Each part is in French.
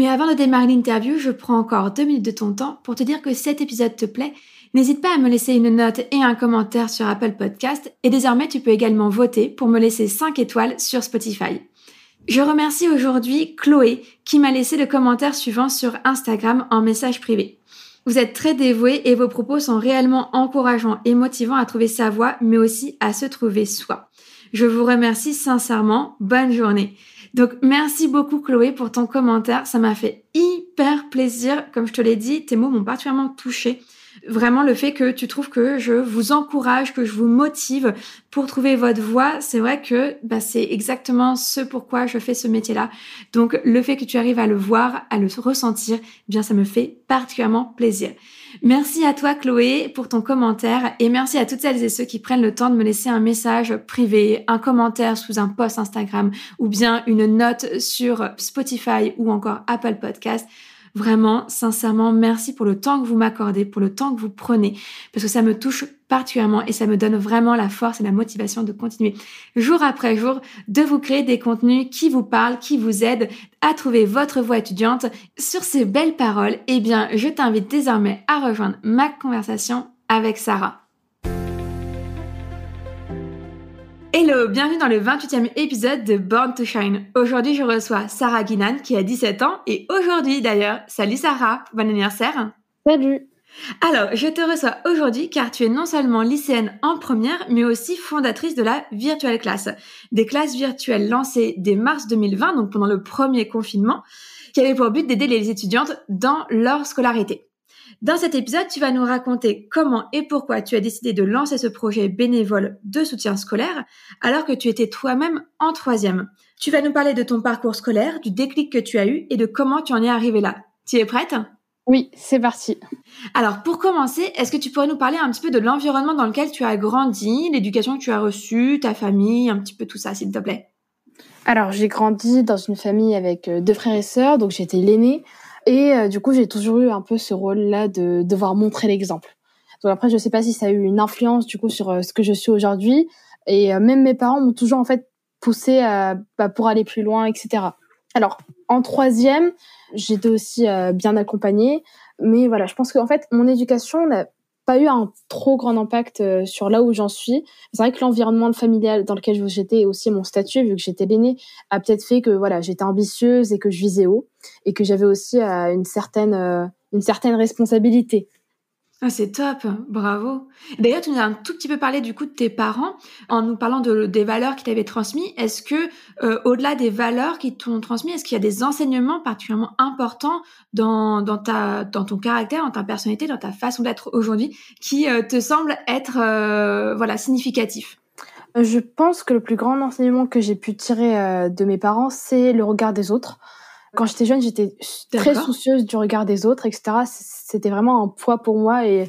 Mais avant de démarrer l'interview, je prends encore deux minutes de ton temps pour te dire que cet épisode te plaît. N'hésite pas à me laisser une note et un commentaire sur Apple Podcast et désormais tu peux également voter pour me laisser 5 étoiles sur Spotify. Je remercie aujourd'hui Chloé qui m'a laissé le commentaire suivant sur Instagram en message privé. Vous êtes très dévoué et vos propos sont réellement encourageants et motivants à trouver sa voie, mais aussi à se trouver soi. Je vous remercie sincèrement. Bonne journée. Donc merci beaucoup Chloé pour ton commentaire. Ça m'a fait hyper plaisir. Comme je te l'ai dit, tes mots m'ont particulièrement touchée vraiment le fait que tu trouves que je vous encourage, que je vous motive pour trouver votre voie, c'est vrai que bah, c'est exactement ce pourquoi je fais ce métier-là. Donc le fait que tu arrives à le voir, à le ressentir, eh bien ça me fait particulièrement plaisir. Merci à toi Chloé pour ton commentaire et merci à toutes celles et ceux qui prennent le temps de me laisser un message privé, un commentaire sous un post Instagram ou bien une note sur Spotify ou encore Apple Podcast. Vraiment, sincèrement, merci pour le temps que vous m'accordez, pour le temps que vous prenez, parce que ça me touche particulièrement et ça me donne vraiment la force et la motivation de continuer jour après jour de vous créer des contenus qui vous parlent, qui vous aident à trouver votre voie étudiante. Sur ces belles paroles, eh bien, je t'invite désormais à rejoindre ma conversation avec Sarah. Hello, bienvenue dans le 28e épisode de Born to Shine. Aujourd'hui, je reçois Sarah Guinan qui a 17 ans et aujourd'hui d'ailleurs, salut Sarah, bon anniversaire. Salut. Alors, je te reçois aujourd'hui car tu es non seulement lycéenne en première, mais aussi fondatrice de la Virtual Class, des classes virtuelles lancées dès mars 2020, donc pendant le premier confinement, qui avaient pour but d'aider les étudiantes dans leur scolarité. Dans cet épisode, tu vas nous raconter comment et pourquoi tu as décidé de lancer ce projet bénévole de soutien scolaire alors que tu étais toi-même en troisième. Tu vas nous parler de ton parcours scolaire, du déclic que tu as eu et de comment tu en es arrivé là. Tu es prête? Oui, c'est parti. Alors, pour commencer, est-ce que tu pourrais nous parler un petit peu de l'environnement dans lequel tu as grandi, l'éducation que tu as reçue, ta famille, un petit peu tout ça, s'il te plaît? Alors, j'ai grandi dans une famille avec euh, deux frères et sœurs, donc j'étais l'aînée. Et euh, du coup, j'ai toujours eu un peu ce rôle-là de devoir montrer l'exemple. Donc après, je sais pas si ça a eu une influence du coup sur euh, ce que je suis aujourd'hui. Et euh, même mes parents m'ont toujours en fait poussé bah, pour aller plus loin, etc. Alors en troisième, j'étais aussi bien accompagnée, mais voilà, je pense qu'en fait mon éducation n'a pas eu un trop grand impact euh, sur là où j'en suis. C'est vrai que l'environnement familial dans lequel j'étais et aussi mon statut, vu que j'étais l'aînée, a peut-être fait que voilà, j'étais ambitieuse et que je visais haut et que j'avais aussi euh, une certaine euh, une certaine responsabilité. Ah, c'est top, bravo. D'ailleurs, tu nous as un tout petit peu parlé du coup de tes parents en nous parlant de, des valeurs qui t'avaient transmis. Est-ce que, euh, au-delà des valeurs qui t'ont transmis, est-ce qu'il y a des enseignements particulièrement importants dans, dans, ta, dans ton caractère, dans ta personnalité, dans ta façon d'être aujourd'hui, qui euh, te semblent être euh, voilà significatifs? Je pense que le plus grand enseignement que j'ai pu tirer de mes parents, c'est le regard des autres. Quand j'étais jeune, j'étais très soucieuse du regard des autres, etc. C'était vraiment un poids pour moi et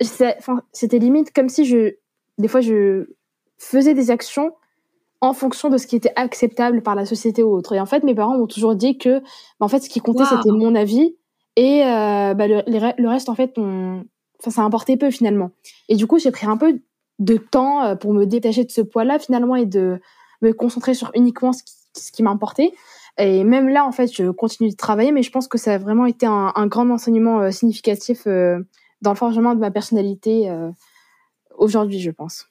c'était limite comme si je, des fois, je faisais des actions en fonction de ce qui était acceptable par la société ou autre. Et en fait, mes parents m'ont toujours dit que, bah, en fait, ce qui comptait, c'était mon avis. Et euh, bah, le, le, reste, en fait, on... enfin, ça importait peu finalement. Et du coup, j'ai pris un peu de temps euh, pour me détacher de ce poids-là finalement et de me concentrer sur uniquement ce qui, ce qui m'importait. Et même là, en fait, je continue de travailler, mais je pense que ça a vraiment été un, grand enseignement euh, significatif dans le forgement de ma personnalité aujourd'hui, je pense.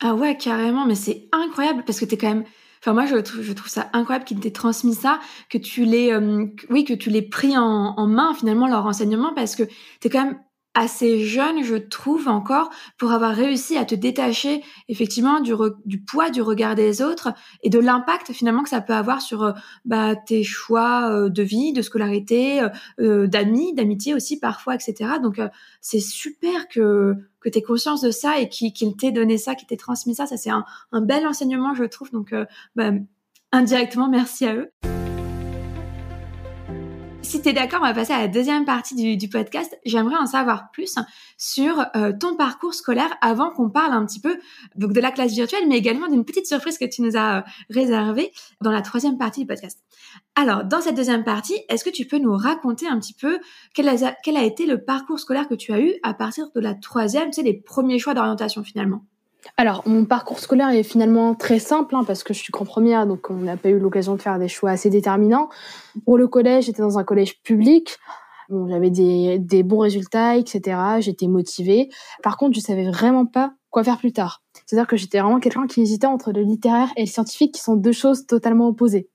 Ah ouais, carrément, mais c'est incroyable parce que t'es quand même. Enfin, moi, je, trouve ça incroyable qu'il t'ait transmis ça, que tu l'aies, euh, oui, que tu l'aies pris en, en, main finalement leur enseignement parce que t'es quand même assez jeune, je trouve encore, pour avoir réussi à te détacher effectivement du, poids du regard des autres et de l'impact finalement que ça peut avoir sur euh, bah, tes choix euh, de vie, de scolarité, euh, d'amis, d'amitié aussi parfois, etc. Donc c'est super que que tu aies conscience de ça et qu'il t'ait donné ça, qu'il t'ait transmis ça. Ça c'est un, un, bel enseignement, je trouve. Donc bah, indirectement, merci à eux si tu es d'accord, on va passer à la deuxième partie du, podcast. J'aimerais en savoir plus sur euh, ton parcours scolaire avant qu'on parle un petit peu donc de la classe virtuelle, mais également d'une petite surprise que tu nous as euh, réservée dans la troisième partie du podcast. Alors, dans cette deuxième partie, est-ce que tu peux nous raconter un petit peu quel a, quel a été le parcours scolaire que tu as eu à partir de la troisième, tu sais, les premiers choix d'orientation finalement? Alors, mon parcours scolaire est finalement très simple, hein, parce que je suis grand première, donc on n'a pas eu l'occasion de faire des choix assez déterminants. Pour le collège, j'étais dans un collège public. Bon, j'avais des, des bons résultats, etc. J'étais motivée. Par contre, je savais vraiment pas quoi faire plus tard. C'est-à-dire que j'étais vraiment quelqu'un qui hésitait entre le littéraire et le scientifique, qui sont deux choses totalement opposées.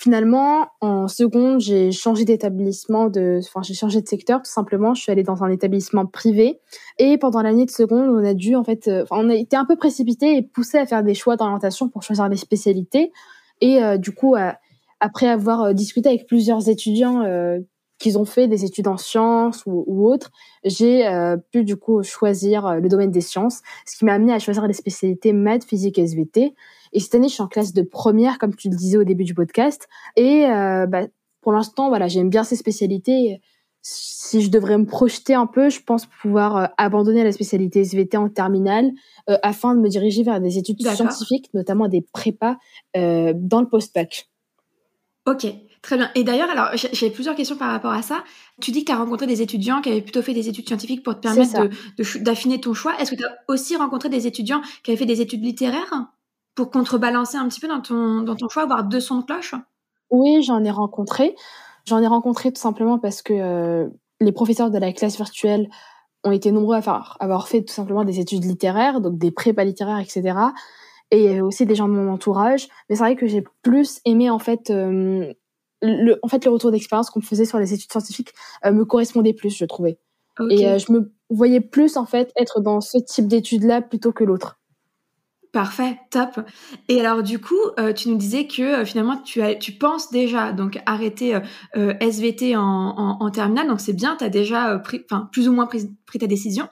Finalement, en seconde, j'ai changé d'établissement, de, enfin, j'ai changé de secteur tout simplement. Je suis allée dans un établissement privé. Et pendant l'année de seconde, on a dû, en fait, euh, on a été un peu précipité et poussé à faire des choix d'orientation pour choisir des spécialités. Et euh, du coup, euh, après avoir discuté avec plusieurs étudiants qui ont fait des études en sciences ou, ou autres, j'ai pu du coup choisir le domaine des sciences, ce qui m'a amené à choisir les spécialités maths, physique et SVT. Et cette année, je suis en classe de première, comme tu le disais au début du podcast. Et euh, bah, pour l'instant, voilà, j'aime bien ces spécialités. Si je devrais me projeter un peu, je pense pouvoir euh, abandonner la spécialité SVT en terminale euh, afin de me diriger vers des études scientifiques, notamment des prépas euh, dans le post-bac. Ok, très bien. Et d'ailleurs, alors j'ai plusieurs questions par rapport à ça. Tu dis que tu as rencontré des étudiants qui avaient plutôt fait des études scientifiques pour te permettre d'affiner de, ton choix. Est-ce que tu as aussi rencontré des étudiants qui avaient fait des études littéraires pour contrebalancer un petit peu dans ton, dans ton choix, avoir deux sons de cloche? Oui, j'en ai rencontré. J'en ai rencontré tout simplement parce que euh, les professeurs de la classe virtuelle ont été nombreux à faire, avoir fait tout simplement des études littéraires, donc des prépas littéraires, etc. Et aussi des gens de mon entourage. Mais c'est vrai que j'ai plus aimé en fait euh, le, en fait le retour d'expérience qu'on me faisait sur les études scientifiques euh, me correspondait plus, je trouvais. Et je me voyais plus en fait être dans ce type d'études-là plutôt que l'autre. Parfait, top. Et alors du coup, euh, tu nous disais que euh, finalement tu as, tu penses déjà donc arrêter euh, SVT en, en, en terminale, donc c'est bien, tu as déjà pris, enfin plus ou moins pris, pris, ta décision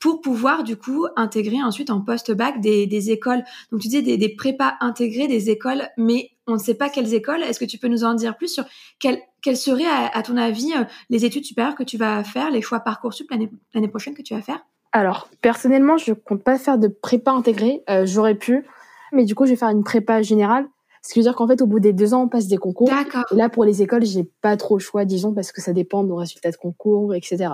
pour pouvoir du coup intégrer ensuite en post-bac des, des, écoles. Donc tu disais des, des prépas intégrées, des écoles, mais on ne sait pas quelles écoles. Est-ce que tu peux nous en dire plus sur quelles, quelles seraient à, à ton avis les études supérieures que tu vas faire, les choix parcoursup l'année prochaine que tu vas faire? Alors, personnellement, je compte pas faire de prépa intégrée. Euh, j'aurais pu, mais du coup, je vais faire une prépa générale. Ce qui veut dire qu'en fait, au bout des deux ans, on passe des concours. D'accord. là, pour les écoles, j'ai pas trop le choix, disons, parce que ça dépend de nos résultats de concours, etc.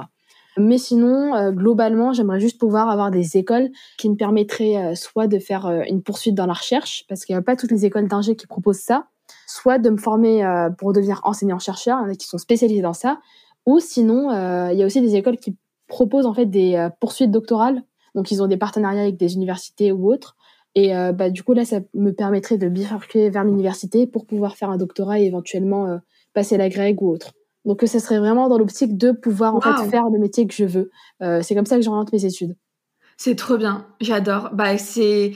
Mais sinon, euh, globalement, j'aimerais juste pouvoir avoir des écoles qui me permettraient euh, soit de faire une poursuite dans la recherche, parce qu'il n'y a pas toutes les écoles d'ingé qui proposent ça, soit de me former pour devenir enseignant-chercheur, a qui sont spécialisés dans ça, ou sinon, il y a aussi des écoles qui proposent en fait des euh, poursuites doctorales. Donc ils ont des partenariats avec des universités ou autres. Et euh, bah, du coup là, ça me permettrait de bifurquer vers l'université pour pouvoir faire un doctorat et éventuellement euh, passer la grecque ou autre. Donc ça serait vraiment dans l'optique de pouvoir en fait faire le métier que je veux. c'est comme ça que j'oriente mes études. C'est trop bien, j'adore. Bah c'est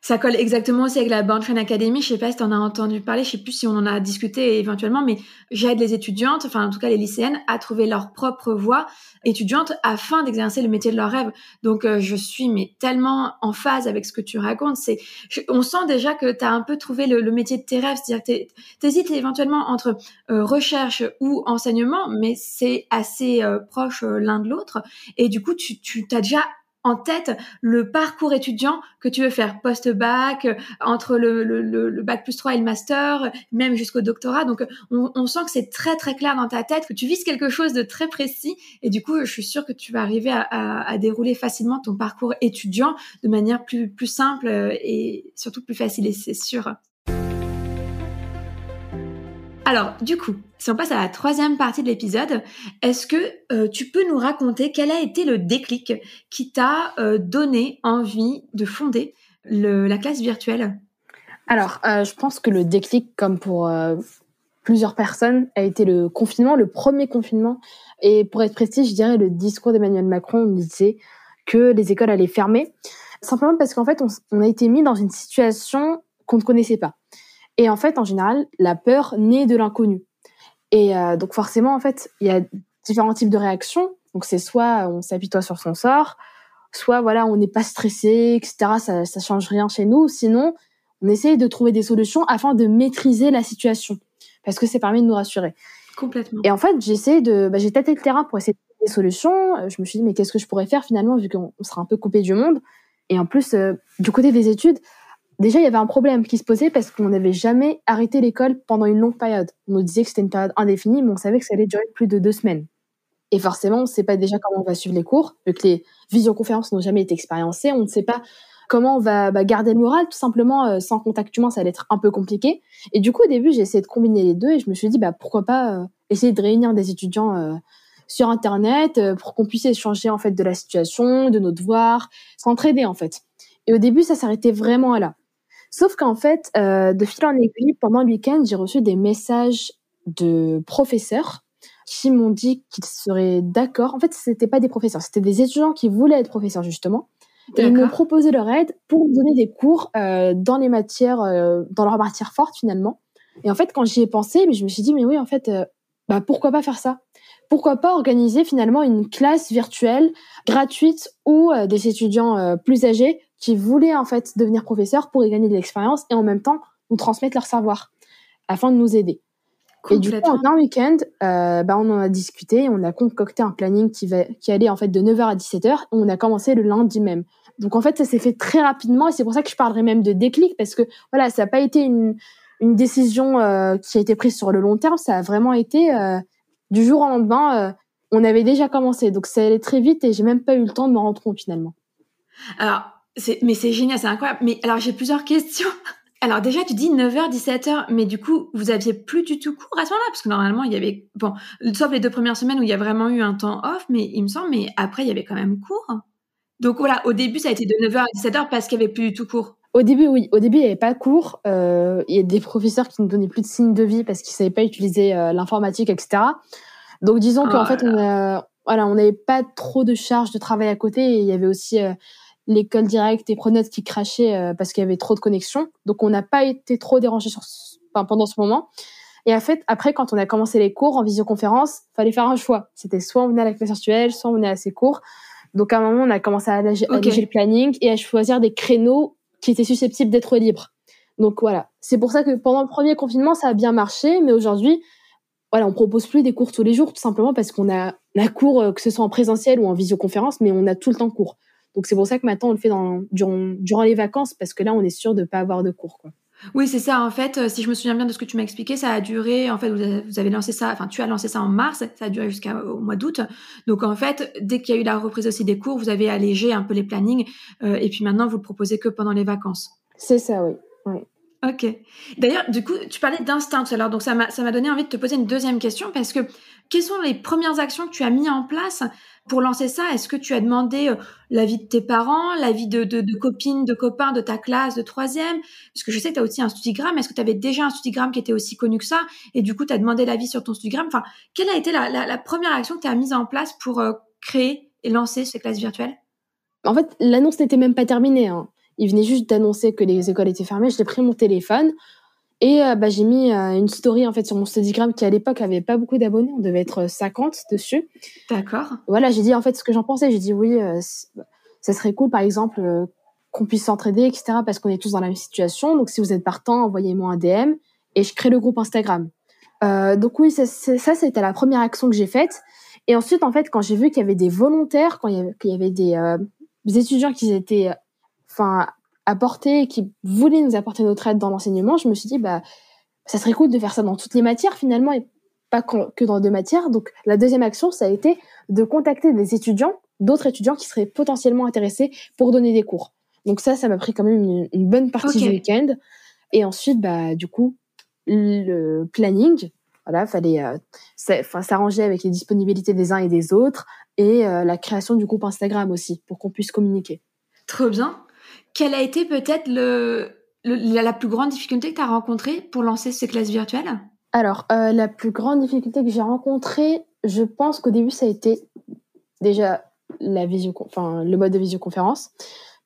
ça colle exactement aussi avec la Born Train Academy. Je sais pas si tu en as entendu parler, je sais plus si on en a discuté éventuellement, mais j'aide les étudiantes, enfin en tout cas les lycéennes, à trouver leur propre voie étudiante afin d'exercer le métier de leur rêve. Donc euh, je suis mais tellement en phase avec ce que tu racontes. C'est, on sent déjà que tu as un peu trouvé le, métier de tes rêves, c'est-à-dire que hésites éventuellement entre euh, recherche ou enseignement, mais c'est assez euh, proche l'un de l'autre. Et du coup, tu, tu as déjà en tête le parcours étudiant que tu veux faire post-bac, entre le, le, bac plus 3 et le master, même jusqu'au doctorat. Donc, on, sent que c'est très, très clair dans ta tête, que tu vises quelque chose de très précis. Et du coup, je suis sûre que tu vas arriver à, dérouler facilement ton parcours étudiant de manière plus, plus simple et surtout plus facile, et c'est sûr. Alors, du coup, si on passe à la troisième partie de l'épisode, est-ce que euh, tu peux nous raconter quel a été le déclic qui t'a euh, donné envie de fonder la classe virtuelle? Alors, euh, je pense que le déclic, comme pour plusieurs personnes, a été le confinement, le premier confinement. Et pour être précis, je dirais le discours d'Emmanuel Macron on disait que les écoles allaient fermer. Simplement parce qu'en fait, on a été mis dans une situation qu'on ne connaissait pas. Et en fait, en général, la peur naît de l'inconnu. Et euh, donc forcément, en fait, il y a différents types de réactions. Donc c'est soit on s'apitoie sur son sort, soit voilà, on n'est pas stressé, etc. Ça, ça change rien chez nous. Sinon, on essaye de trouver des solutions afin de maîtriser la situation, parce que ça permet de nous rassurer. Complètement. Et en fait, j'essaie de, bah, j'ai tâté le terrain pour essayer de trouver des solutions. Je me suis dit mais qu'est-ce que je pourrais faire finalement vu qu'on sera un peu coupé du monde? Et en plus, euh, du côté des études, Déjà, il y avait un problème qui se posait parce qu'on n'avait jamais arrêté l'école pendant une longue période. On nous disait que c'était une période indéfinie, mais on savait que ça allait durer plus de deux semaines. Et forcément, on ne sait pas déjà comment on va suivre les cours, vu que les visioconférences n'ont jamais été expériencées. On ne sait pas comment on va bah, garder le moral, tout simplement, euh, sans contact humain, ça allait être un peu compliqué. Et du coup, au début, j'ai essayé de combiner les deux et je me suis dit, bah, pourquoi pas euh, essayer de réunir des étudiants euh, sur Internet pour qu'on puisse échanger, en fait, de la situation, de nos devoirs, s'entraider, en fait. Et au début, ça s'arrêtait vraiment à là. Sauf qu'en fait, euh, de fil en aiguille, pendant le week-end, j'ai reçu des messages de professeurs qui m'ont dit qu'ils seraient d'accord. En fait, c'était pas des professeurs, c'était des étudiants qui voulaient être professeurs justement. Et ils m'ont proposé leur aide pour me donner des cours euh, dans les matières, euh, dans leurs matières fortes finalement. Et en fait, quand j'y ai pensé, je me suis dit, mais oui, en fait, euh, bah pourquoi pas faire ça? Pourquoi pas organiser finalement une classe virtuelle gratuite où euh, des étudiants plus âgés qui voulaient en fait devenir professeurs pour y gagner de l'expérience et en même temps nous transmettre leur savoir afin de nous aider. Et du coup, en un week-end, euh, bah, on en a discuté, on a concocté un planning qui, va, qui allait en fait de 9h à 17h, et on a commencé le lundi même. Donc en fait, ça s'est fait très rapidement, et c'est pour ça que je parlerai même de déclic, parce que voilà, ça n'a pas été une, une décision euh, qui a été prise sur le long terme, ça a vraiment été euh, du jour au lendemain, euh, on avait déjà commencé, donc ça allait très vite, et j'ai même pas eu le temps de me rendre compte finalement. Alors, mais c'est génial, c'est incroyable. Mais alors, j'ai plusieurs questions. Alors déjà, tu dis 9h, 17h, mais du coup, vous aviez plus du tout cours à ce moment-là, parce que normalement, il y avait, bon, sauf les deux premières semaines où il y a vraiment eu un temps off, mais il me semble, mais après, il y avait quand même cours. Donc voilà, au début, ça a été de 9h à 17h parce qu'il y avait plus du tout cours. Au début, oui. Au début, il n'y avait pas cours. Euh, il y a des professeurs qui ne donnaient plus de signes de vie parce qu'ils savaient pas utiliser euh, l'informatique, etc. Donc disons qu'en oh fait, on voilà, on n'avait pas trop de charges de travail à côté et il y avait aussi euh, l'école directe et Pronote qui crachait euh, parce qu'il y avait trop de connexions. Donc on n'a pas été trop dérangé sur, pendant ce moment. Et en fait, après, quand on a commencé les cours en visioconférence, fallait faire un choix. C'était soit on venait à la classe virtuelle, soit on venait à ses cours. Donc à un moment, on a commencé à alléger, le planning et à choisir des créneaux qui étaient susceptibles d'être libres. Donc voilà, c'est pour ça que pendant le premier confinement, ça a bien marché, mais aujourd'hui, voilà, on propose plus des cours tous les jours, tout simplement parce qu'on a la cours, euh, que ce soit en présentiel ou en visioconférence, mais on a tout le temps cours. Donc c'est pour ça que maintenant on le fait dans, durant, durant les vacances parce que là on est sûr de pas avoir de cours quoi. Oui, c'est ça. En fait, euh, si je me souviens bien de ce que tu m'as expliqué, ça a duré. En fait, vous avez lancé ça. Enfin, tu as lancé ça en mars. Ça a duré jusqu'au mois d'août. Donc, en fait, dès qu'il y a eu la reprise aussi des cours, vous avez allégé un peu les plannings. Euh, et puis maintenant, vous le proposez que pendant les vacances. C'est ça, oui. oui. Ok. D'ailleurs, du coup, tu parlais d'instinct tout à l'heure. Donc, ça m'a, ça m'a donné envie de te poser une deuxième question parce que quelles sont les premières actions que tu as mis en place pour lancer ça, est-ce que tu as demandé euh, l'avis de tes parents, l'avis de, de, copines, de copains de ta classe de troisième? Parce que je sais que tu as aussi un studigramme. Est-ce que tu avais déjà un studigramme qui était aussi connu que ça? Et du coup, tu as demandé l'avis sur ton studigramme. Enfin, quelle a été la première action que tu as mise en place pour euh, créer et lancer ces classes virtuelles? En fait, l'annonce n'était même pas terminée. Hein. Il venait juste d'annoncer que les écoles étaient fermées. J'ai pris mon téléphone. Et euh, bah, j'ai mis euh, une story en fait sur mon Instagram qui à l'époque avait pas beaucoup d'abonnés, on devait être 50 dessus. D'accord. Voilà, j'ai dit en fait ce que j'en pensais. J'ai dit oui, euh, ça serait cool par exemple qu'on puisse s'entraider, etc. Parce qu'on est tous dans la même situation. Donc si vous êtes partant, envoyez-moi un DM et je crée le groupe Instagram. donc oui, ça, ça c'était la première action que j'ai faite. Et ensuite en fait quand j'ai vu qu'il y avait des volontaires, quand il y avait, qu'il y avait des étudiants qui étaient, enfin, apportés, qui voulaient nous apporter notre aide dans l'enseignement, je me suis dit, bah, ça serait cool de faire ça dans toutes les matières finalement et pas que dans deux matières. Donc, la deuxième action, ça a été de contacter des étudiants, d'autres étudiants qui seraient potentiellement intéressés pour donner des cours. Donc ça, ça m'a pris quand même une, bonne partie du week-end. Et ensuite, bah, du coup, le planning, voilà, fallait euh, s'arranger avec les disponibilités des uns et des autres et euh, la création du groupe Instagram aussi pour qu'on puisse communiquer. Trop bien. Quelle a été peut-être la plus grande difficulté que tu as rencontrée pour lancer ces classes virtuelles? Alors, euh, la plus grande difficulté que j'ai rencontrée, je pense qu'au début, ça a été déjà la le mode de visioconférence.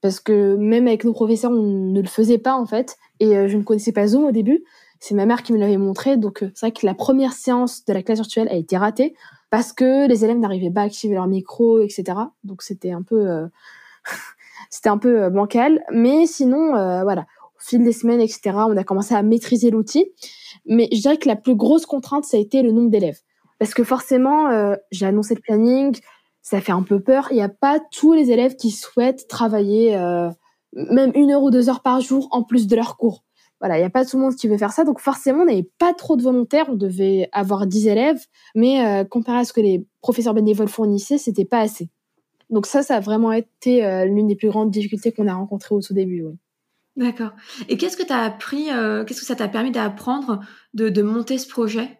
Parce que même avec nos professeurs, on ne le faisait pas en fait. Et je ne connaissais pas Zoom au début. C'est ma mère qui me l'avait montré. Donc, euh, c'est vrai que la première séance de la classe virtuelle a été ratée parce que les élèves n'arrivaient pas à activer leur micro, etc. Donc, c'était un peu, euh, c'était un peu euh, bancal. Mais sinon, voilà, au fil des semaines, etc., on a commencé à maîtriser l'outil. Mais je dirais que la plus grosse contrainte, ça a été le nombre d'élèves. Parce que forcément, j'ai annoncé le planning, ça fait un peu peur. Il n'y a pas tous les élèves qui souhaitent travailler même une heure ou deux heures par jour en plus de leur cours voilà, il n'y a pas tout le monde qui veut faire ça. Donc forcément, on n'avait pas trop de volontaires. On devait avoir 10 élèves. Mais euh, comparé à ce que les professeurs bénévoles fournissaient, c'était pas assez. Donc ça, ça a vraiment été euh, l'une des plus grandes difficultés qu'on a rencontrées au tout début, oui. D'accord. Et qu'est-ce que tu as appris, euh, qu'est-ce que ça t'a permis d'apprendre de, de, monter ce projet?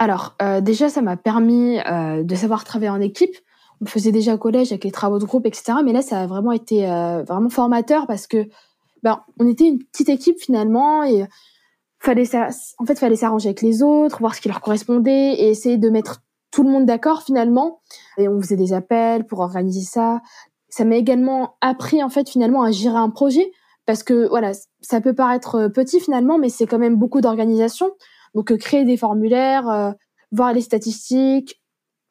Alors, déjà, ça m'a permis de savoir travailler en équipe. On faisait déjà au collège avec les travaux de groupe, etc. Mais là, ça a vraiment été vraiment formateur parce que ben, on était une petite équipe finalement et fallait en fait fallait s'arranger avec les autres, voir ce qui leur correspondait et essayer de mettre tout le monde d'accord finalement. Et on faisait des appels pour organiser ça. Ça m'a également appris en fait finalement à gérer un projet parce que voilà, ça peut paraître petit finalement, mais c'est quand même beaucoup d'organisation. Donc euh, créer des formulaires, euh, voir les statistiques,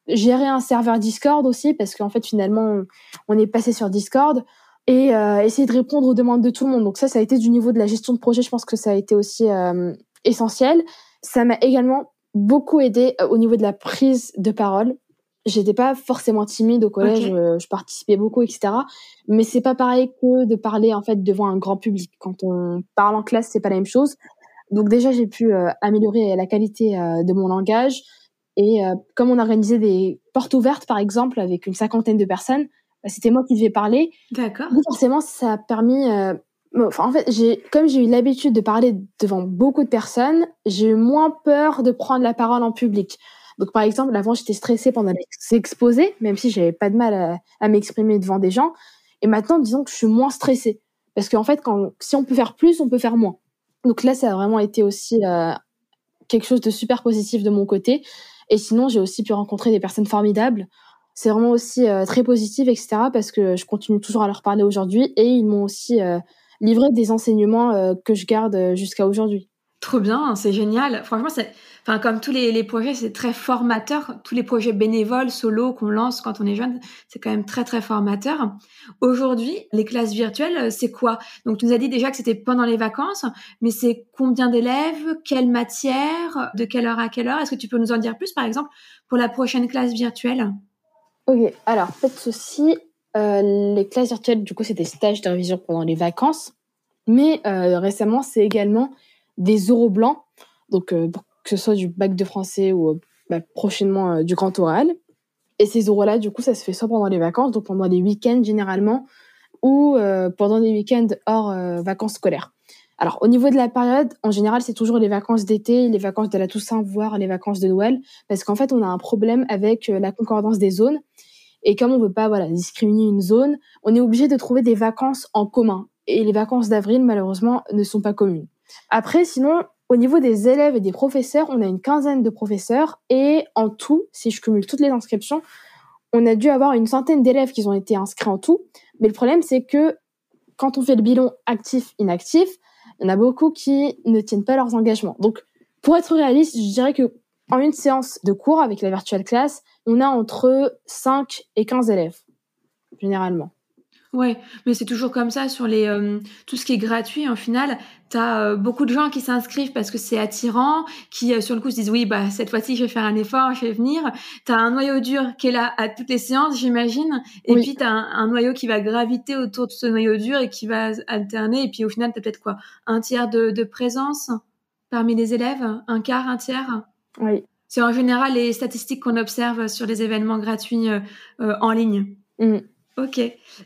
gérer un serveur Discord aussi parce qu'en fait finalement on est passé sur Discord et euh, essayer de répondre aux demandes de tout le monde. Donc ça, ça a été du niveau de la gestion de projet. Je pense que ça a été aussi euh, essentiel. Ça m'a également beaucoup aidé euh, au niveau de la prise de parole. J'étais pas forcément timide au collège, je, participais beaucoup, etc. Mais c'est pas pareil que de parler en fait devant un grand public. Quand on parle en classe, c'est pas la même chose. Donc déjà, j'ai pu améliorer la qualité de mon langage. Et comme on organisait des portes ouvertes, par exemple, avec une cinquantaine de personnes, bah, c'était moi qui devais parler. D'accord. Forcément, ça a permis. En fait, j'ai, comme j'ai eu l'habitude de parler devant beaucoup de personnes, j'ai eu moins peur de prendre la parole en public. Donc, par exemple, avant, j'étais stressée pendant les exposés, même si j'avais pas de mal à, m'exprimer devant des gens. Et maintenant, disons que je suis moins stressée. Parce qu'en fait, quand, si on peut faire plus, on peut faire moins. Donc là, ça a vraiment été aussi euh, quelque chose de super positif de mon côté. Et sinon, j'ai aussi pu rencontrer des personnes formidables c'est vraiment aussi euh, très positif, etc. Parce que je continue toujours à leur parler aujourd'hui et ils m'ont aussi euh, livré des enseignements euh, que je garde jusqu'à aujourd'hui. Trop bien, c'est génial. Franchement, c'est, enfin, comme tous les, les projets, c'est très formateur. Tous les projets bénévoles, solo qu'on lance quand on est jeune, c'est quand même très, très formateur. Aujourd'hui, les classes virtuelles, c'est quoi? Donc, tu nous as dit déjà que c'était pendant les vacances, mais c'est combien d'élèves? Quelle matière? De quelle heure à quelle heure? Est-ce que tu peux nous en dire plus, par exemple, pour la prochaine classe virtuelle? Ok, alors faites ceci. Euh, les classes virtuelles, du coup, c'est des stages de révision pendant les vacances. Mais euh, récemment, c'est également des oraux blancs. Donc, euh, que ce soit du bac de français ou bah, prochainement du grand oral. Et ces oraux-là, du coup, ça se fait soit pendant les vacances, donc pendant les week-ends généralement, ou pendant les week-ends hors vacances scolaires. Alors, au niveau de la période, en général, c'est toujours les vacances d'été, les vacances de la Toussaint, voire les vacances de Noël, parce qu'en fait, on a un problème avec la concordance des zones. Et comme on veut pas voilà discriminer une zone, on est obligé de trouver des vacances en commun. Et les vacances d'avril, malheureusement, ne sont pas communes. Après, sinon, au niveau des élèves et des professeurs, on a une quinzaine de professeurs. Et en tout, si je cumule toutes les inscriptions, on a dû avoir une centaine d'élèves qui ont été inscrits en tout. Mais le problème, c'est que quand on fait le bilan actif-inactif, il y en a beaucoup qui ne tiennent pas leurs engagements. Donc, pour être réaliste, je dirais que en une séance de cours avec la virtual class, on a entre 5 et 15 élèves, généralement. Ouais, mais c'est toujours comme ça sur les euh, tout ce qui est gratuit. En final, tu as euh, beaucoup de gens qui s'inscrivent parce que c'est attirant, qui euh, sur le coup se disent oui, bah cette fois-ci je vais faire un effort, je vais venir. Tu as un noyau dur qui est là à toutes les séances, j'imagine, et puis tu as un, noyau qui va graviter autour de ce noyau dur et qui va alterner. Et puis au final, tu as peut-être quoi Un tiers de, de présence parmi les élèves, un quart, un tiers? Oui. C'est en général les statistiques qu'on observe sur les événements gratuits en ligne. Mmh. Ok.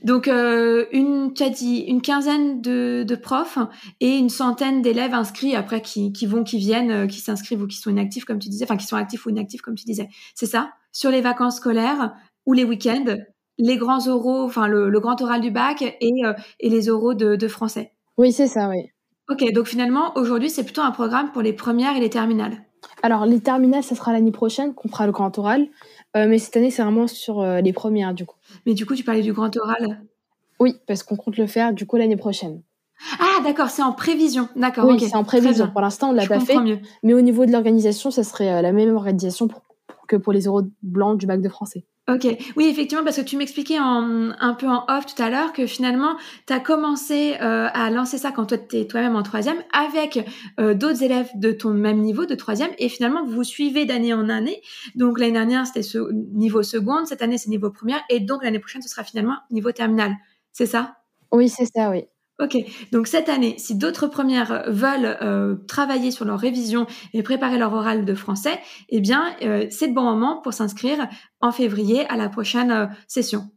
Donc, euh, une, tu as dit une quinzaine de, de, profs et une centaine d'élèves inscrits après qui, qui vont, qui viennent, euh, qui s'inscrivent ou qui sont inactifs, comme tu disais, enfin, qui sont actifs ou inactifs, comme tu disais. C'est ça? Sur les vacances scolaires ou les week-ends, les grands oraux, enfin, le, le grand oral du bac et, euh, et les oraux de, de français. Oui, c'est ça, oui. Ok. Donc, finalement, aujourd'hui, c'est plutôt un programme pour les premières et les terminales. Alors, les terminales, ça sera l'année prochaine qu'on fera le grand oral. Euh, mais cette année, c'est vraiment sur euh, les premières, du coup. Mais du coup, tu parlais du grand oral Oui, parce qu'on compte le faire, du coup, l'année prochaine. Ah, d'accord, c'est en prévision. D'accord, Oui, c'est en prévision. Pour l'instant, on l'a pas fait. Mieux. Mais au niveau de l'organisation, ça serait euh, la même organisation pour, que pour les euros blancs du bac de français. Ok, oui, effectivement, parce que tu m'expliquais un peu en off tout à l'heure que finalement, tu as commencé euh, à lancer ça quand toi, tu es toi-même en troisième avec euh, d'autres élèves de ton même niveau, de troisième, et finalement, vous vous suivez d'année en année. Donc, l'année dernière, c'était ce niveau seconde, cette année, c'est niveau première, et donc l'année prochaine, ce sera finalement niveau terminal. C'est ça? Oui, c'est ça, oui. Ok, donc cette année, si d'autres premières veulent euh, travailler sur leur révision et préparer leur oral de français, eh bien, euh, c'est le bon moment pour s'inscrire en février à la prochaine euh, session.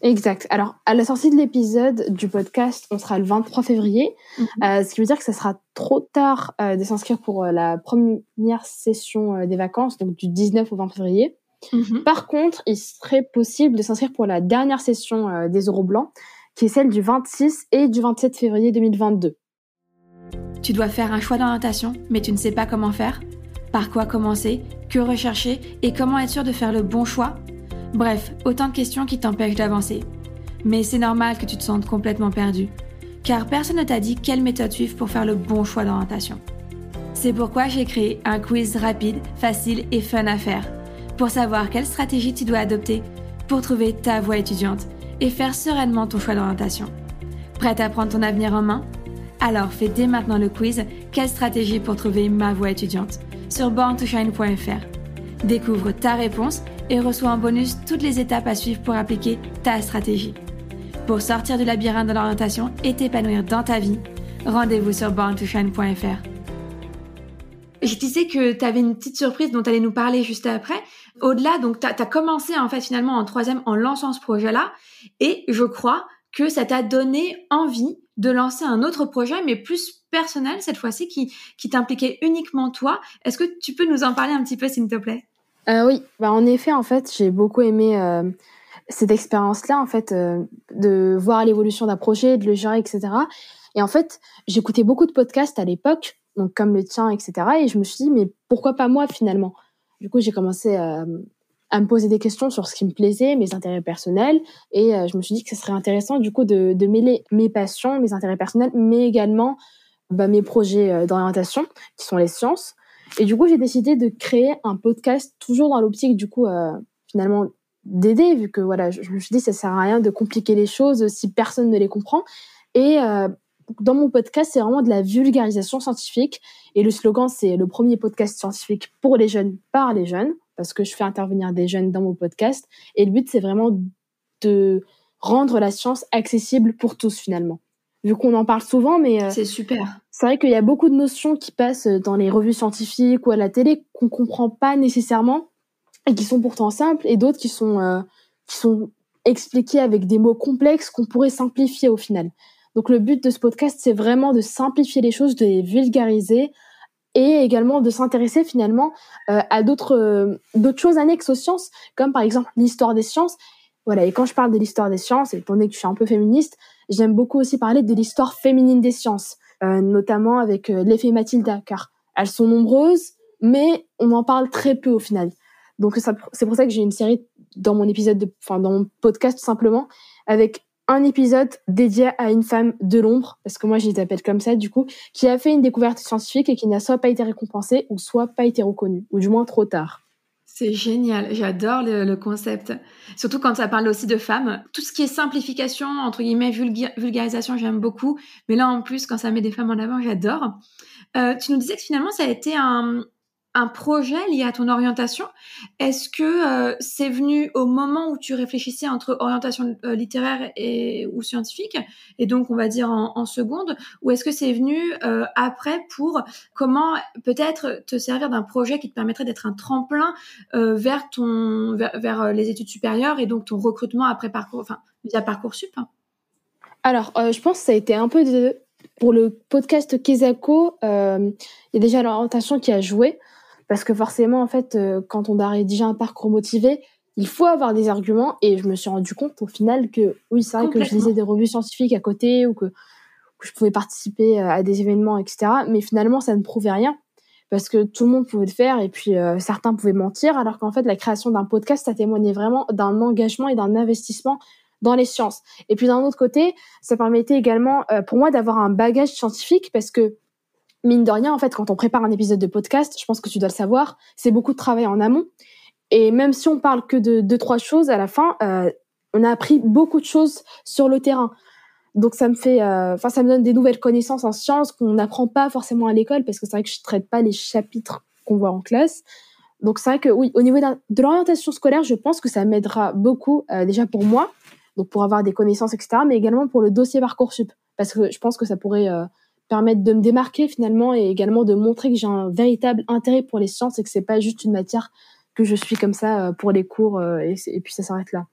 Exact. Alors, à la sortie de l'épisode du podcast, on sera le 23 février, mhm. ce qui veut dire que ça sera trop tard de s'inscrire pour la première session des vacances, donc du 19 au 20 février. Mhm. Par contre, il serait possible de s'inscrire pour la dernière session des euros blancs, qui est celle du 26 et du 27 février 2022. Tu dois faire un choix d'orientation, mais tu ne sais pas comment faire Par quoi commencer Que rechercher Et comment être sûr de faire le bon choix? Bref, autant de questions qui t'empêchent d'avancer. Mais c'est normal que tu te sentes complètement perdu, car personne ne t'a dit quelle méthode suivre pour faire le bon choix d'orientation. C'est pourquoi j'ai créé un quiz rapide, facile et fun à faire, pour savoir quelle stratégie tu dois adopter pour trouver ta voie étudiante et faire sereinement ton choix d'orientation. Prête à prendre ton avenir en main? Alors fais dès maintenant le quiz Quelle stratégie pour trouver ma voie étudiante? Sur borntoshine.fr. Découvre ta réponse et reçois en bonus toutes les étapes à suivre pour appliquer ta stratégie. Pour sortir du labyrinthe de l'orientation et t'épanouir dans ta vie, rendez-vous sur borntoshine.fr. Je disais que tu avais une petite surprise dont tu allais nous parler juste après. Au-delà, donc, tu as, commencé en fait finalement en troisième en lançant ce projet-là. Et je crois que ça t'a donné envie de lancer un autre projet, mais plus personnel cette fois-ci, qui, qui t'impliquait uniquement toi. Est-ce que tu peux nous en parler un petit peu, s'il te plaît? Euh, Oui, bah, en effet, en fait, j'ai beaucoup aimé euh, cette expérience-là, en fait, euh, de voir l'évolution d'un projet, de le gérer, etc. Et en fait, j'écoutais beaucoup de podcasts à l'époque donc comme le tien, etc. Et je me suis dit, mais pourquoi pas moi finalement? Du coup, j'ai commencé à, à, me poser des questions sur ce qui me plaisait, mes intérêts personnels, et euh, je me suis dit que ce serait intéressant du coup de, mêler mes passions, mes intérêts personnels, mais également bah, mes projets euh, d'orientation, qui sont les sciences. Et du coup, j'ai décidé de créer un podcast toujours dans l'optique du coup euh, finalement d'aider, vu que voilà, je, me suis dit ça sert à rien de compliquer les choses si personne ne les comprend. Et euh, dans mon podcast, c'est vraiment de la vulgarisation scientifique. Et le slogan, c'est le premier podcast scientifique pour les jeunes, par les jeunes, parce que je fais intervenir des jeunes dans mon podcast. Et le but, c'est vraiment de rendre la science accessible pour tous, finalement. Vu qu'on en parle souvent, mais... Euh, c'est super. C'est vrai qu'il y a beaucoup de notions qui passent dans les revues scientifiques ou à la télé qu'on comprend pas nécessairement et qui sont pourtant simples, et d'autres qui sont, euh, qui sont expliquées avec des mots complexes qu'on pourrait simplifier au final. Donc le but de ce podcast, c'est vraiment de simplifier les choses, de les vulgariser et également de s'intéresser finalement euh, à d'autres euh, d'autres choses annexes aux sciences, comme par exemple l'histoire des sciences. Voilà, et quand je parle de l'histoire des sciences, étant donné que je suis un peu féministe, j'aime beaucoup aussi parler de l'histoire féminine des sciences, euh, notamment avec l'effet Mathilda, car elles sont nombreuses, mais on en parle très peu au final. Donc c'est pour ça que j'ai une série dans mon épisode, enfin dans mon podcast tout simplement, avec un épisode dédié à une femme de l'ombre, parce que moi je les appelle comme ça du coup, qui a fait une découverte scientifique et qui n'a soit pas été récompensée ou soit pas été reconnue, ou du moins trop tard. C'est génial, j'adore le, concept. Surtout quand ça parle aussi de femmes. Tout ce qui est simplification, entre guillemets, vulgarisation, j'aime beaucoup. Mais là, en plus, quand ça met des femmes en avant, j'adore. Euh, tu nous disais que finalement, ça a été un, un projet lié à ton orientation? Est-ce que euh, c'est venu au moment où tu réfléchissais entre orientation euh, littéraire et ou scientifique, et donc on va dire en, seconde, ou est-ce que c'est venu euh, après pour comment peut-être te servir d'un projet qui te permettrait d'être un tremplin vers ton vers, les études supérieures et donc ton recrutement après parcours, enfin via parcoursup? Alors, je pense que ça a été un peu de pour le podcast Kezako, il y a déjà l'orientation qui a joué. Parce que forcément, en fait, euh, quand on a rédigé un parcours motivé, il faut avoir des arguments. Et je me suis rendu compte au final que oui, c'est vrai que je lisais des revues scientifiques à côté ou que, je pouvais participer euh, à des événements, etc. Mais finalement, ça ne prouvait rien parce que tout le monde pouvait le faire et puis euh, certains pouvaient mentir. Alors qu'en fait, la création d'un podcast, ça témoignait vraiment d'un engagement et d'un investissement dans les sciences. Et puis d'un autre côté, ça permettait également pour moi d'avoir un bagage scientifique parce que mine de rien, en fait, quand on prépare un épisode de podcast, je pense que tu dois le savoir, c'est beaucoup de travail en amont. Et même si on parle que de deux, trois choses, à la fin, euh, on a appris beaucoup de choses sur le terrain. Donc ça me fait, euh, enfin ça me donne des nouvelles connaissances en sciences qu'on n'apprend pas forcément à l'école parce que c'est vrai que je traite pas les chapitres qu'on voit en classe. Donc c'est vrai que oui, au niveau de l'orientation scolaire, je pense que ça m'aidera beaucoup euh, déjà pour moi, donc pour avoir des connaissances etc. Mais également pour le dossier parcoursup parce que je pense que ça pourrait permettre de me démarquer finalement et également de montrer que j'ai un véritable intérêt pour les sciences et que c'est pas juste une matière que je suis comme ça euh, pour les cours euh, et, puis ça s'arrête là.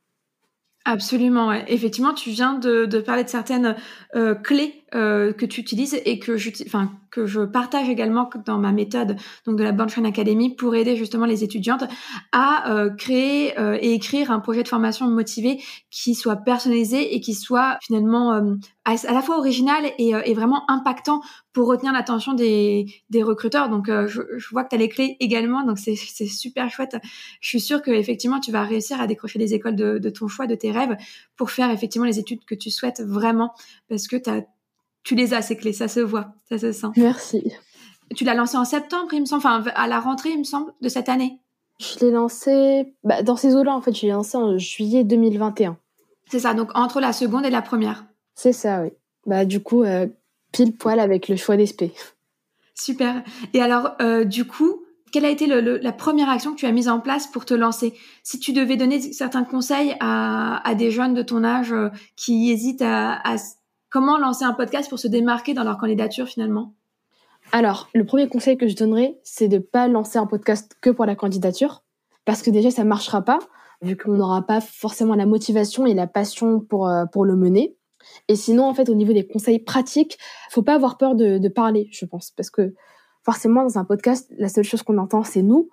Absolument, ouais. effectivement, tu viens de, de parler de certaines euh, clés euh, que tu utilises et que enfin, que je partage également dans ma méthode donc de la Bornstein Academy pour aider justement les étudiantes à euh, créer euh, et écrire un projet de formation motivé qui soit personnalisé et qui soit finalement euh, à, la fois original et, et, vraiment impactant pour retenir l'attention des, des recruteurs. Donc je, je, vois que tu as les clés également, donc c'est super chouette. Je suis sûre que effectivement tu vas réussir à décrocher des écoles de, de ton choix, de tes rêves, pour faire effectivement les études que tu souhaites vraiment, parce que tu as tu les as, ces clés, ça se voit, ça se sent. Merci. Tu l'as lancé en septembre, il me semble, enfin à la rentrée, il me semble, de cette année. Je l'ai lancé bah, dans ces eaux-là, en fait, je l'ai lancé en juillet 2021. C'est ça, donc entre la seconde et la première. C'est ça, oui. Bah du coup, euh, pile poil avec le choix d'esprit. Super. Et alors, euh, du coup, quelle a été la première action que tu as mise en place pour te lancer? Si tu devais donner certains conseils à, des jeunes de ton âge euh, qui hésitent à, à Comment lancer un podcast pour se démarquer dans leur candidature finalement? Alors, le premier conseil que je donnerais, c'est de ne pas lancer un podcast que pour la candidature, parce que déjà, ça ne marchera pas, vu qu'on n'aura pas forcément la motivation et la passion pour, euh, pour le mener. Et sinon, en fait, au niveau des conseils pratiques, faut pas avoir peur de, parler, je pense, parce que forcément, dans un podcast, la seule chose qu'on entend, c'est nous.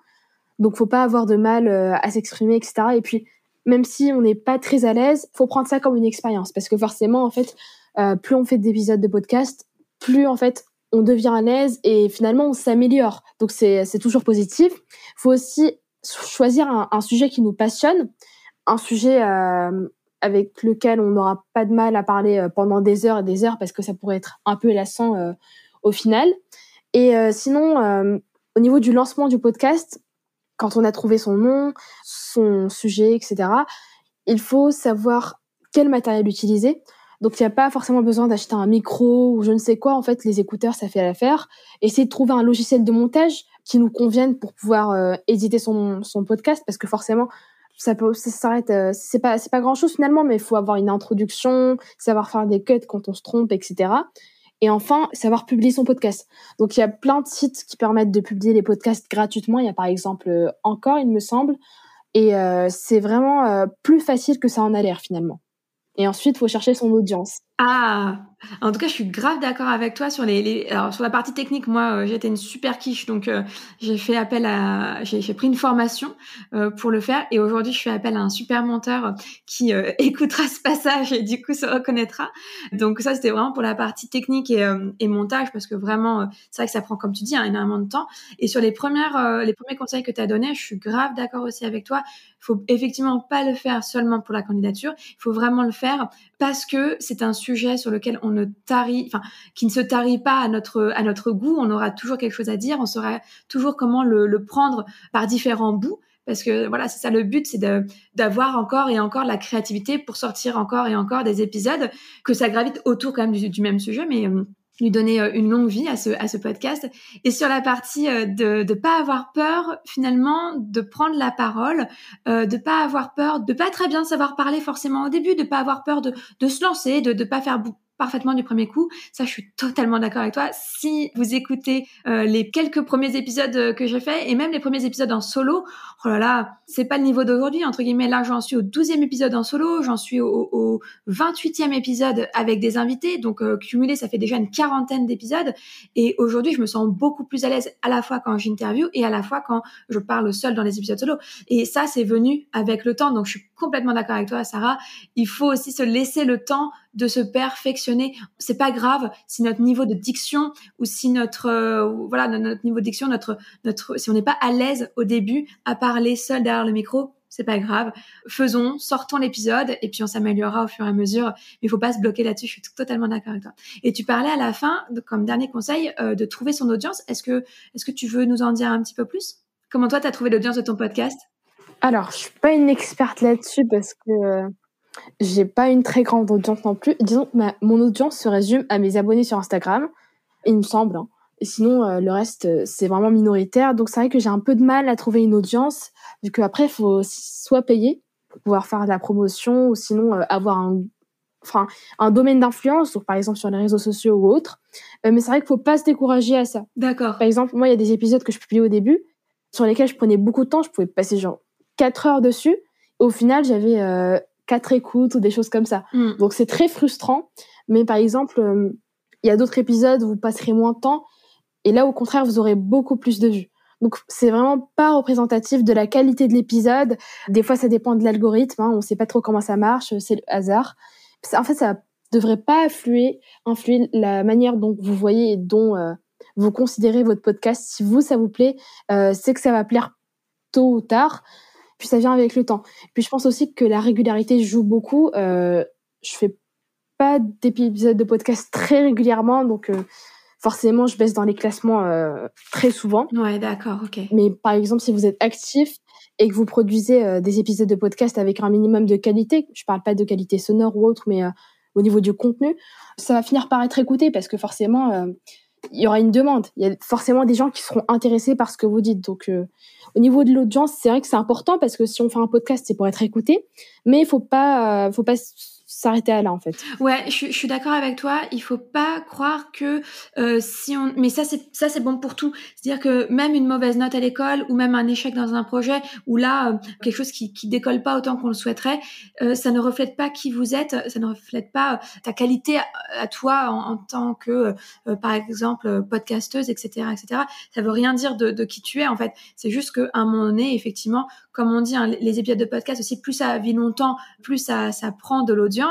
Donc, faut pas avoir de mal euh, à s'exprimer, etc. Et puis, même si on n'est pas très à l'aise, faut prendre ça comme une expérience, parce que forcément, en fait, euh, plus on fait d'épisodes de podcast, plus en fait on devient à l'aise et finalement on s'améliore. Donc c'est toujours positif. Il faut aussi choisir un, sujet qui nous passionne, un sujet euh, avec lequel on n'aura pas de mal à parler euh, pendant des heures et des heures parce que ça pourrait être un peu lassant au final. Et sinon, au niveau du lancement du podcast, quand on a trouvé son nom, son sujet, etc., il faut savoir quel matériel utiliser. Donc il n'y a pas forcément besoin d'acheter un micro ou je ne sais quoi. En fait, les écouteurs, ça fait l'affaire. Essayer de trouver un logiciel de montage qui nous convienne pour pouvoir euh, éditer son, son podcast, parce que forcément, ça peut, ça s'arrête. Euh, c'est pas, c'est pas grand chose finalement, mais il faut avoir une introduction, savoir faire des cuts quand on se trompe, etc. Et enfin, savoir publier son podcast. Donc il y a plein de sites qui permettent de publier les podcasts gratuitement. Il y a par exemple euh, Encore, il me semble. Et c'est vraiment plus facile que ça en a l'air finalement. Et ensuite, il faut chercher son audience. Ah, en tout cas, je suis grave d'accord avec toi sur les, alors sur la partie technique. Moi, euh, j'étais une super quiche, donc euh, j'ai fait appel à, j'ai pris une formation euh, pour le faire, et aujourd'hui, je fais appel à un super monteur qui écoutera ce passage et du coup se reconnaîtra. Donc ça, c'était vraiment pour la partie technique et, et montage, parce que vraiment, c'est vrai que ça prend, comme tu dis, hein, énormément de temps. Et sur les premières, les premiers conseils que tu as donnés, je suis grave d'accord aussi avec toi. Il faut effectivement pas le faire seulement pour la candidature. Il faut vraiment le faire parce que c'est un sujet sur lequel on ne tarit, enfin, qui ne se tarit pas à notre, goût. On aura toujours quelque chose à dire. On saura toujours comment le, prendre par différents bouts parce que voilà, c'est ça le but, c'est d'avoir encore et encore la créativité pour sortir encore et encore des épisodes, que ça gravite autour quand même du, même sujet, mais euh, lui donner euh, une longue vie à ce, à ce podcast. Et sur la partie euh, de ne pas avoir peur, finalement, de prendre la parole, euh, de pas avoir peur, de pas très bien savoir parler forcément au début, de pas avoir peur de, de se lancer, de ne pas faire parfaitement du premier coup. Ça, je suis totalement d'accord avec toi. Si vous écoutez euh, les quelques premiers épisodes euh, que j'ai fait et même les premiers épisodes en solo, oh là là, c'est pas le niveau d'aujourd'hui entre guillemets. Là, j'en suis au 12e épisode en solo, j'en suis au, au 28e épisode avec des invités, donc euh, cumulé, ça fait déjà une quarantaine d'épisodes. Et aujourd'hui, je me sens beaucoup plus à l'aise à la fois quand j'interview et à la fois quand je parle seul dans les épisodes solo. Et ça, c'est venu avec le temps. Donc, je complètement d'accord avec toi, Sarah. Il faut aussi se laisser le temps de se perfectionner. C'est pas grave si notre niveau de diction ou si notre euh, voilà notre niveau de diction, notre notre si on n'est pas à l'aise au début à parler seul derrière le micro, c'est pas grave. Faisons, sortons l'épisode et puis on s'améliorera au fur et à mesure. Mais il faut pas se bloquer là-dessus. Je suis totalement d'accord avec toi. Et tu parlais à la fin, comme dernier conseil, euh, de trouver son audience. Est-ce que est-ce que tu veux nous en dire un petit peu plus? Comment toi, tu as trouvé l'audience de ton podcast? Alors, je suis pas une experte là-dessus parce que euh, j'ai pas une très grande audience non plus. Disons que mon audience se résume à mes abonnés sur Instagram, il me semble. Hein. Et sinon, euh, le reste, euh, c'est vraiment minoritaire. Donc, c'est vrai que j'ai un peu de mal à trouver une audience, vu qu'après, il faut soit payer pour pouvoir faire de la promotion, ou sinon euh, avoir un, enfin, un domaine d'influence, donc par exemple sur les réseaux sociaux ou autres. mais c'est vrai qu'il faut pas se décourager à ça. D'accord. Par exemple, moi, il y a des épisodes que je publiais au début, sur lesquels je prenais beaucoup de temps. Je pouvais passer genre 4 heures dessus. Au final, j'avais quatre écoutes ou des choses comme ça. Mm. Donc c'est très frustrant. Mais par exemple, euh, il y a d'autres épisodes où vous passerez moins de temps et là au contraire vous aurez beaucoup plus de vues. Donc c'est vraiment pas représentatif de la qualité de l'épisode. Des fois ça dépend de l'algorithme, hein. on sait pas trop comment ça marche, c'est le hasard. En fait ça devrait pas influer, influer la manière dont vous voyez et dont euh, vous considérez votre podcast. Si vous ça vous plaît, euh, c'est que ça va plaire tôt ou tard puis ça vient avec le temps. Puis je pense aussi que la régularité joue beaucoup. Euh, je fais pas d'épisodes de podcast très régulièrement, donc euh, forcément je baisse dans les classements euh, très souvent. Ouais, d'accord, ok. Mais par exemple, si vous êtes actif et que vous produisez euh, des épisodes de podcast avec un minimum de qualité, je parle pas de qualité sonore ou autre, mais au niveau du contenu, ça va finir par être écouté parce que forcément il y aura une demande. Il y a forcément des gens qui seront intéressés par ce que vous dites. Donc, euh, au niveau de l'audience, c'est vrai que c'est important parce que si on fait un podcast, c'est pour être écouté, mais il faut pas, euh, faut pas s'arrêter à là en fait. Ouais, je, suis d'accord avec toi. Il faut pas croire que euh, si on, mais ça c'est ça c'est bon pour tout. C'est-à-dire que même une mauvaise note à l'école ou même un échec dans un projet ou là euh, quelque chose qui qui décolle pas autant qu'on le souhaiterait, euh, ça ne reflète pas qui vous êtes, ça ne reflète pas ta qualité à, toi en, tant que par exemple podcasteuse, etc., etc. Ça veut rien dire de, de qui tu es en fait. C'est juste qu'à un moment donné, effectivement, comme on dit, hein, les épisodes de podcast aussi, plus ça vit longtemps, plus ça ça prend de l'audience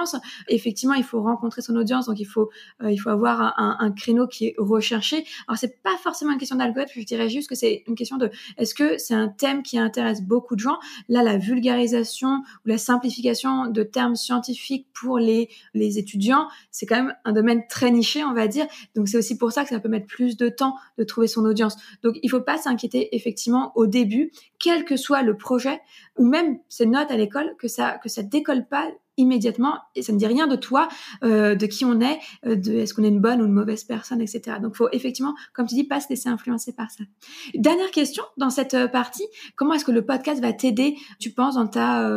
Effectivement, il faut rencontrer son audience, donc il faut euh, avoir un, créneau qui est recherché. Alors c'est pas forcément une question d'algorithme, je dirais juste que c'est une question de est-ce que c'est un thème qui intéresse beaucoup de gens? Là, la vulgarisation ou la simplification de termes scientifiques pour les les étudiants, c'est quand même un domaine très niché, on va dire. Donc c'est aussi pour ça que ça peut mettre plus de temps de trouver son audience. Donc il faut pas s'inquiéter effectivement au début, quel que soit le projet ou même ses notes à l'école, que ça que ça décolle pas immédiatement et ça ne dit rien de toi, euh, de qui on est, euh, de est-ce qu'on est une bonne ou une mauvaise personne, etc. Donc, faut effectivement, comme tu dis, pas se laisser influencer par ça. Dernière question dans cette euh, partie, comment est-ce que le podcast va t'aider, tu penses, dans ta,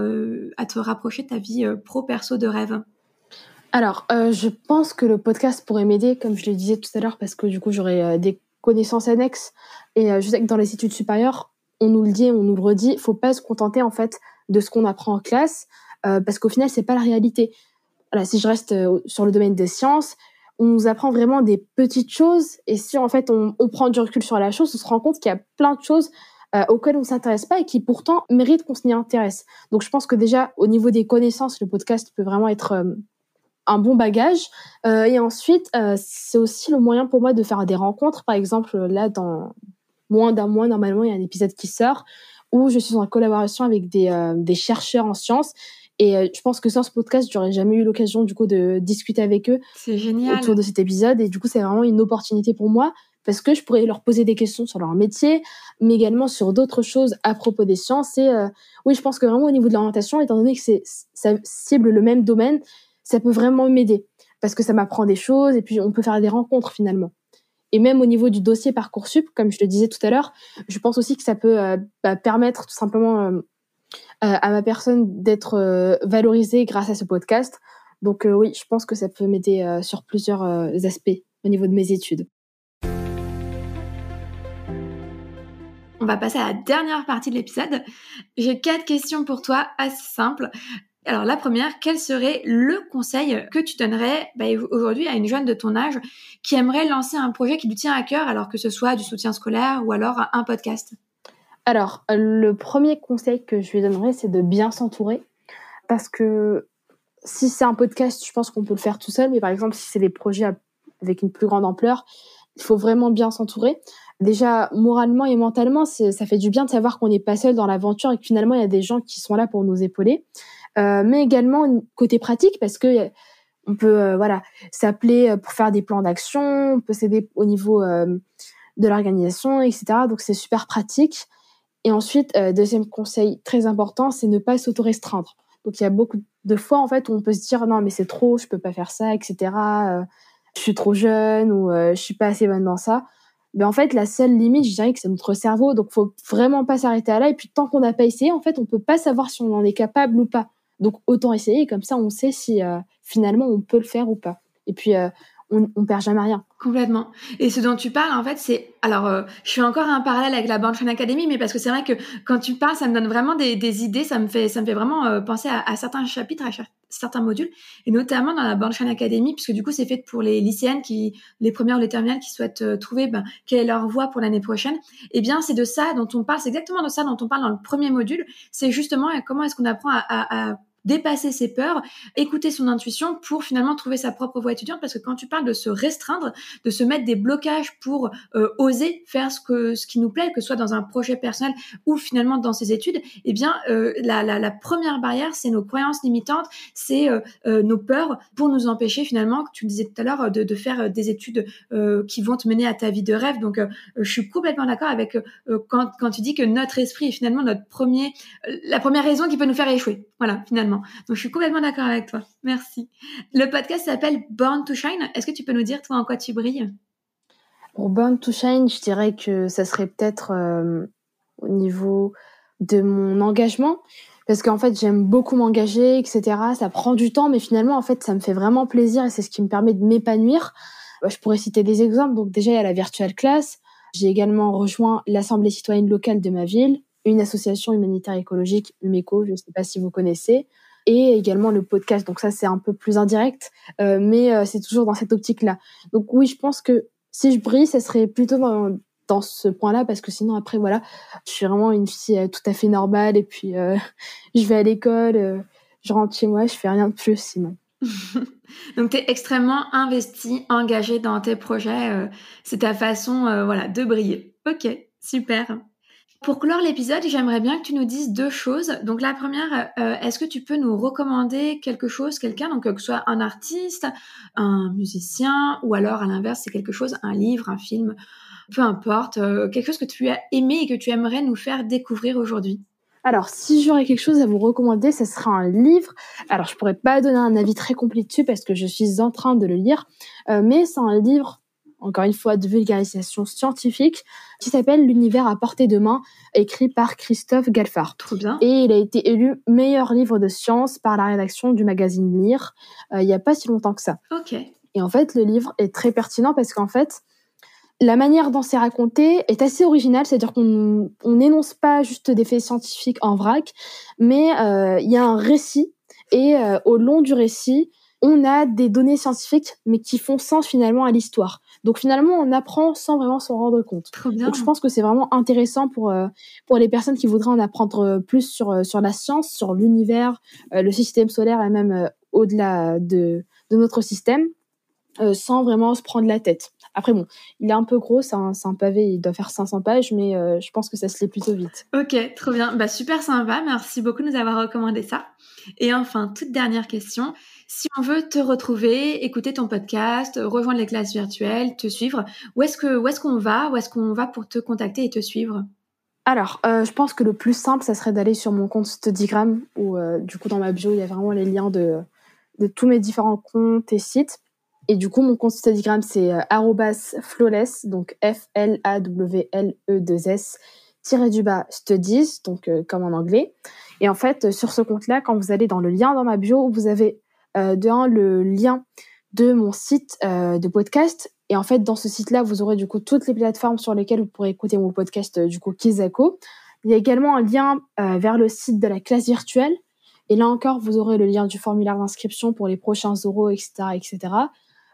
à te rapprocher de ta vie pro-perso de rêve? Alors, je pense que le podcast pourrait m'aider, comme je le disais tout à l'heure, parce que du coup, j'aurais des connaissances annexes. Et je sais dans les études supérieures, on nous le dit, on nous le redit, faut pas se contenter en fait de ce qu'on apprend en classe. Euh, parce qu'au final, c'est pas la réalité. Voilà, si je reste euh, sur le domaine des sciences, on nous apprend vraiment des petites choses, et si en fait on, prend du recul sur la chose, on se rend compte qu'il y a plein de choses euh, auxquelles on s'intéresse pas et qui pourtant méritent qu'on s'y intéresse. Donc je pense que déjà au niveau des connaissances, le podcast peut vraiment être un bon bagage. Et ensuite, c'est aussi le moyen pour moi de faire des rencontres. Par exemple, là, dans moins d'un mois, normalement, il y a un épisode qui sort où je suis en collaboration avec des, des chercheurs en sciences et euh, je pense que sans ce podcast, j'aurais jamais eu l'occasion du coup de discuter avec eux génial. autour de cet épisode. Et du coup, c'est vraiment une opportunité pour moi, parce que je pourrais leur poser des questions sur leur métier, mais également sur d'autres choses à propos des sciences. Et euh, oui, je pense que vraiment au niveau de l'orientation, étant donné que c'est ça cible le même domaine, ça peut vraiment m'aider parce que ça m'apprend des choses et puis on peut faire des rencontres finalement. Et même au niveau du dossier Parcoursup, comme je le disais tout à l'heure, je pense aussi que ça peut euh, bah, permettre tout simplement euh, à ma personne d'être valorisée grâce à ce podcast. Donc oui, je pense que ça peut m'aider sur plusieurs aspects au niveau de mes études. On va passer à la dernière partie de l'épisode. J'ai quatre questions pour toi assez simples. Alors la première, quel serait le conseil que tu donnerais bah, aujourd'hui à une jeune de ton âge qui aimerait lancer un projet qui lui tient à cœur, alors que ce soit du soutien scolaire ou alors un podcast? Alors le premier conseil que je lui donnerais, c'est de bien s'entourer, parce que si c'est un podcast, je pense qu'on peut le faire tout seul, mais par exemple si c'est des projets avec une plus grande ampleur, il faut vraiment bien s'entourer. Déjà moralement et mentalement, ça fait du bien de savoir qu'on n'est pas seul dans l'aventure et que finalement il y a des gens qui sont là pour nous épauler. Euh, mais également côté pratique parce que on peut euh, voilà s'appeler euh, pour faire des plans d'action, on peut s'aider au niveau de l'organisation, etc. Donc c'est super pratique. Et ensuite, deuxième conseil très important, c'est ne pas s'auto-restreindre. Donc il y a beaucoup de fois en fait où on peut se dire non mais c'est trop, je peux pas faire ça, etc. je suis trop jeune ou je suis pas assez bonne dans ça mais en fait la seule limite je dirais que c'est notre cerveau donc faut vraiment pas s'arrêter là et puis tant qu'on n'a pas essayé en fait on peut pas savoir si on en est capable ou pas donc autant essayer comme ça on sait si euh, finalement on peut le faire ou pas et puis euh, on, on perd jamais rien Complètement. Et ce dont tu parles, en fait, c'est alors euh, je fais encore un parallèle avec la Banchain Academy, mais parce que c'est vrai que quand tu parles, ça me donne vraiment des, des idées, ça me fait ça me fait vraiment euh, penser à, certains chapitres, à certains modules, et notamment dans la Banchain Academy, puisque du coup c'est fait pour les lycéennes qui, les premières ou les terminales qui souhaitent euh, trouver ben, quelle est leur voie pour l'année prochaine. Eh bien, c'est de ça dont on parle, c'est exactement de ça dont on parle dans le premier module. C'est justement comment est-ce qu'on apprend à, à, à dépasser ses peurs, écouter son intuition pour finalement trouver sa propre voie étudiante. Parce que quand tu parles de se restreindre, de se mettre des blocages pour euh, oser faire ce qui nous plaît, que ce soit dans un projet personnel ou finalement dans ses études, eh bien euh, la, la, première barrière, c'est nos croyances limitantes, c'est euh, nos peurs pour nous empêcher finalement, que tu le disais tout à l'heure, de, de, faire des études qui vont te mener à ta vie de rêve. Donc je suis complètement d'accord avec quand, quand tu dis que notre esprit est finalement notre premier, la première raison qui peut nous faire échouer. Voilà, finalement. Donc, je suis complètement d'accord avec toi. Merci. Le podcast s'appelle Born to Shine. Est-ce que tu peux nous dire, toi, en quoi tu brilles? Pour Born to Shine, je dirais que ça serait peut-être euh, au niveau de mon engagement. Parce qu'en fait, j'aime beaucoup m'engager, etc. Ça prend du temps, mais finalement, en fait, ça me fait vraiment plaisir et c'est ce qui me permet de m'épanouir. Euh, je pourrais citer des exemples. Donc, déjà, il y a la Virtual Class. J'ai également rejoint l'Assemblée citoyenne locale de ma ville, une association humanitaire écologique, UMECO, je ne sais pas si vous connaissez et également le podcast. Donc ça, c'est un peu plus indirect, euh, mais euh, c'est toujours dans cette optique-là. Donc oui, je pense que si je brille, ça serait plutôt dans, dans ce point-là, parce que sinon, après, voilà, je suis vraiment une fille euh, tout à fait normale, et puis je vais à l'école, je rentre chez moi, je fais rien de plus sinon. Donc tu es extrêmement investi, engagé dans tes projets, c'est ta façon voilà, de briller. Ok, super. Pour clore l'épisode, j'aimerais bien que tu nous dises deux choses. Donc la première, euh, est-ce que tu peux nous recommander quelque chose, quelqu'un, donc que ce soit un artiste, un musicien, ou alors à l'inverse, c'est quelque chose, un livre, un film, peu importe, euh, quelque chose que tu as aimé et que tu aimerais nous faire découvrir aujourd'hui? Alors, si j'aurais quelque chose à vous recommander, ce sera un livre. Alors, je pourrais pas donner un avis très complet dessus parce que je suis en train de le lire, euh, mais c'est un livre encore une fois, de vulgarisation scientifique, qui s'appelle L'univers à portée de main, écrit par Christophe Galfard. Trop bien. Et il a été élu meilleur livre de science par la rédaction du magazine Lire, euh, il n'y a pas si longtemps que ça. Ok. Et en fait, le livre est très pertinent parce qu'en fait, la manière dont c'est raconté est assez originale, c'est-à-dire qu'on n'énonce pas juste des faits scientifiques en vrac, mais euh, il y a un récit et euh, au long du récit, on a des données scientifiques, mais qui font sens finalement à l'histoire. Donc finalement, on apprend sans vraiment s'en rendre compte. Donc je pense que c'est vraiment intéressant pour euh, pour les personnes qui voudraient en apprendre euh, plus sur euh, sur la science, sur l'univers, le système solaire et même au-delà de de notre système. Euh, sans vraiment se prendre la tête. Après bon, il est un peu gros, c'est un, un, pavé, il doit faire 500 pages, mais euh, je pense que ça se lit plutôt vite. Ok, trop bien. Bah super sympa, merci beaucoup de nous avoir recommandé ça. Et enfin, toute dernière question. Si on veut te retrouver, écouter ton podcast, rejoindre les classes virtuelles, te suivre, où est-ce qu'on va Où est-ce qu'on va pour te contacter et te suivre? Alors, euh, je pense que le plus simple, ça serait d'aller sur mon compte Studygram, où euh, du coup dans ma bio, il y a vraiment les liens de, de tous mes différents comptes et sites. Et du coup, mon compte Studygram, c'est euh, flawless, donc F-L-A-W-L-E-2-S, tiré du bas studies, donc euh, comme en anglais. Et en fait, sur ce compte-là, quand vous allez dans le lien dans ma bio, vous avez euh, le lien de mon site euh, de podcast. Et en fait, dans ce site-là, vous aurez du coup toutes les plateformes sur lesquelles vous pourrez écouter mon podcast du coup Kizako. Il y a également un lien vers le site de la classe virtuelle. Et là encore, vous aurez le lien du formulaire d'inscription pour les prochains oraux, etc., etc.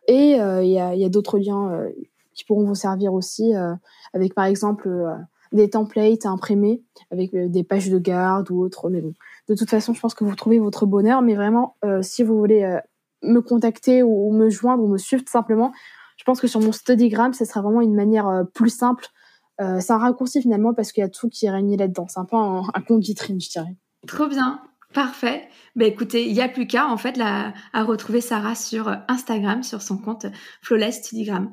Et euh, il y a, d'autres liens euh, qui pourront vous servir aussi, euh, avec par exemple des templates à imprimer avec des pages de garde ou autre. Mais bon, de toute façon, je pense que vous trouvez votre bonheur. Mais vraiment, si vous voulez me contacter ou, me joindre ou me suivre tout simplement, je pense que sur mon Studygram, ce sera vraiment une manière plus simple. c'est un raccourci finalement parce qu'il y a tout qui est réuni là-dedans. C'est un peu un, un compte vitrine, je dirais. Trop bien. Parfait. Ben écoutez, il n'y a plus qu'à en fait à retrouver Sarah sur Instagram, sur son compte Flawless Studygram.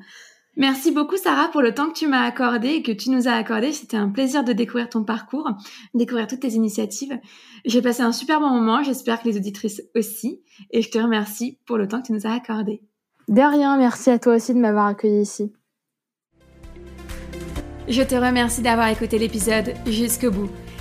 Merci beaucoup Sarah pour le temps que tu m'as accordé et que tu nous as accordé. C'était un plaisir de découvrir ton parcours, découvrir toutes tes initiatives. J'ai passé un super bon moment, j'espère que les auditrices aussi. Et je te remercie pour le temps que tu nous as accordé. De rien, merci à toi aussi de m'avoir accueilli ici. Je te remercie d'avoir écouté l'épisode jusqu'au bout.